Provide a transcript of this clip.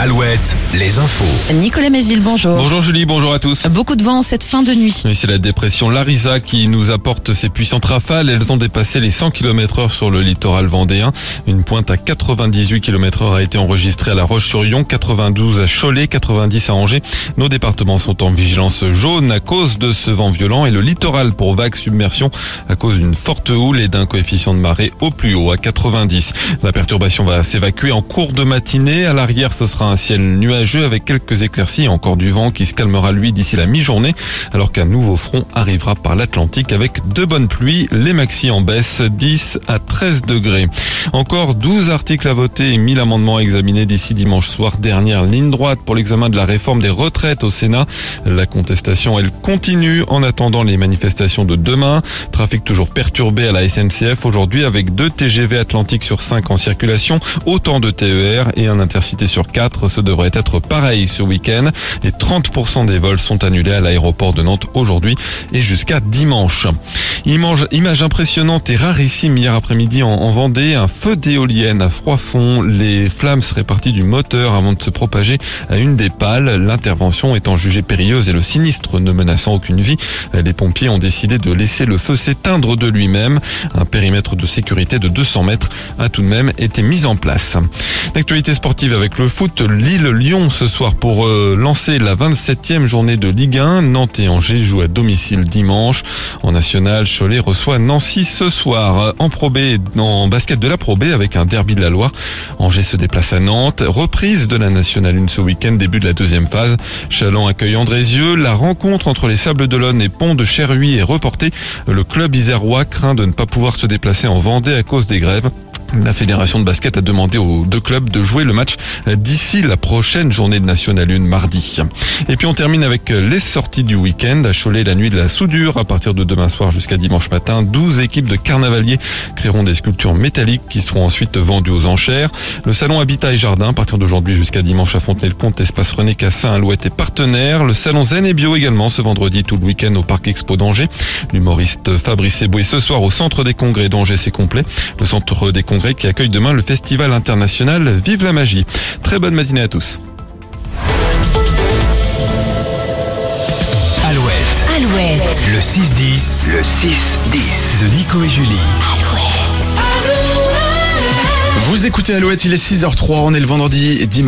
Alouette, les infos. Nicolas Mézil, bonjour. Bonjour Julie, bonjour à tous. Beaucoup de vent en cette fin de nuit. Oui, c'est la dépression Larisa qui nous apporte ces puissantes rafales. Elles ont dépassé les 100 km heure sur le littoral vendéen. Une pointe à 98 km heure a été enregistrée à La Roche-sur-Yon, 92 à Cholet, 90 à Angers. Nos départements sont en vigilance jaune à cause de ce vent violent et le littoral pour vague submersion à cause d'une forte houle et d'un coefficient de marée au plus haut à 90. La perturbation va s'évacuer en cours de matinée. À l'arrière, ce sera un ciel nuageux avec quelques éclaircies et encore du vent qui se calmera lui d'ici la mi-journée alors qu'un nouveau front arrivera par l'Atlantique avec de bonnes pluies, les maxi en baisse 10 à 13 degrés. Encore 12 articles à voter et 1000 amendements à examiner d'ici dimanche soir. Dernière ligne droite pour l'examen de la réforme des retraites au Sénat. La contestation, elle continue en attendant les manifestations de demain. Trafic toujours perturbé à la SNCF aujourd'hui avec deux TGV Atlantique sur 5 en circulation, autant de TER et un intercité sur 4. Ce devrait être pareil ce week-end. Et 30% des vols sont annulés à l'aéroport de Nantes aujourd'hui et jusqu'à dimanche. Image impressionnante et rarissime hier après-midi en, Vendée, un feu d'éolienne à froid fond. Les flammes seraient parties du moteur avant de se propager à une des pales. L'intervention étant jugée périlleuse et le sinistre ne menaçant aucune vie, les pompiers ont décidé de laisser le feu s'éteindre de lui-même. Un périmètre de sécurité de 200 mètres a tout de même été mis en place. L'actualité sportive avec le foot, Lille-Lyon ce soir pour euh, lancer la 27e journée de Ligue 1. Nantes et Angers jouent à domicile dimanche. En national, Cholet reçoit Nancy ce soir. En Pro en basket de la Pro avec un derby de la Loire. Angers se déplace à Nantes. Reprise de la nationale 1 ce week-end, début de la deuxième phase. Chalon accueille Andrézieux. La rencontre entre les Sables d'Olonne et Pont de Cherhuy est reportée. Le club isérois craint de ne pas pouvoir se déplacer en Vendée à cause des grèves. La fédération de basket a demandé aux deux clubs de jouer le match d'ici la prochaine journée de National 1 mardi. Et puis on termine avec les sorties du week-end. À Cholet, la nuit de la soudure, à partir de demain soir jusqu'à dimanche matin, 12 équipes de carnavaliers créeront des sculptures métalliques qui seront ensuite vendues aux enchères. Le salon Habitat et Jardin, à partir d'aujourd'hui jusqu'à dimanche à Fontenay-le-Comte, espace René Cassin, Alouette et partenaire. Le salon Zen et Bio également ce vendredi tout le week-end au Parc Expo d'Angers. L'humoriste Fabrice Eboué ce soir au centre des congrès d'Angers, c'est complet. Le centre des congrès qui accueille demain le festival international Vive la magie. Très bonne matinée à tous. Alouette. Alouette. Le 6-10. Le 6-10 de Nico et Julie. Alouette. Vous écoutez Alouette, il est 6h03, on est le vendredi 10 mars.